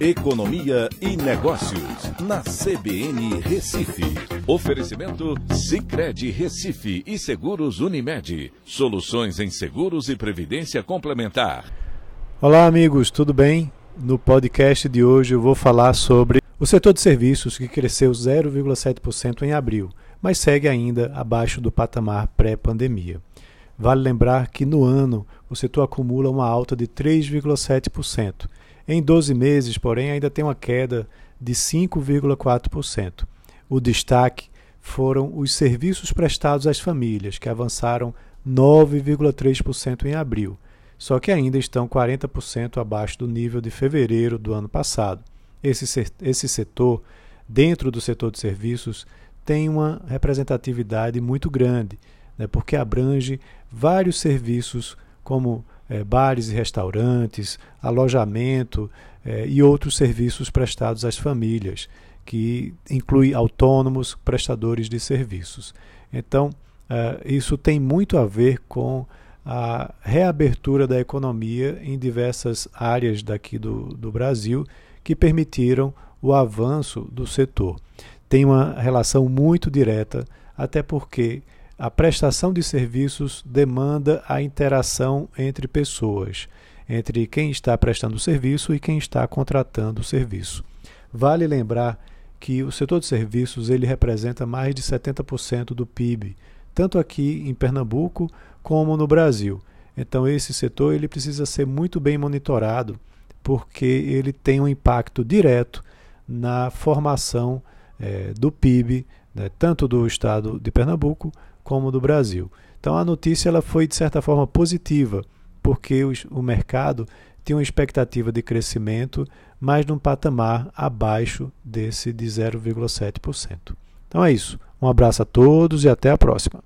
Economia e Negócios, na CBN Recife. Oferecimento Cicred Recife e Seguros Unimed. Soluções em seguros e previdência complementar. Olá, amigos, tudo bem? No podcast de hoje eu vou falar sobre o setor de serviços que cresceu 0,7% em abril, mas segue ainda abaixo do patamar pré-pandemia. Vale lembrar que no ano o setor acumula uma alta de 3,7%. Em 12 meses, porém, ainda tem uma queda de 5,4%. O destaque foram os serviços prestados às famílias, que avançaram 9,3% em abril, só que ainda estão 40% abaixo do nível de fevereiro do ano passado. Esse, esse setor, dentro do setor de serviços, tem uma representatividade muito grande, né, porque abrange vários serviços como é, bares e restaurantes, alojamento é, e outros serviços prestados às famílias, que inclui autônomos, prestadores de serviços. Então, é, isso tem muito a ver com a reabertura da economia em diversas áreas daqui do, do Brasil que permitiram o avanço do setor. Tem uma relação muito direta, até porque a prestação de serviços demanda a interação entre pessoas, entre quem está prestando o serviço e quem está contratando o serviço. Vale lembrar que o setor de serviços ele representa mais de 70% do PIB, tanto aqui em Pernambuco como no Brasil. Então esse setor ele precisa ser muito bem monitorado, porque ele tem um impacto direto na formação é, do PIB, né, tanto do estado de Pernambuco como do Brasil. Então a notícia ela foi de certa forma positiva, porque os, o mercado tinha uma expectativa de crescimento, mas num patamar abaixo desse de 0,7%. Então é isso. Um abraço a todos e até a próxima.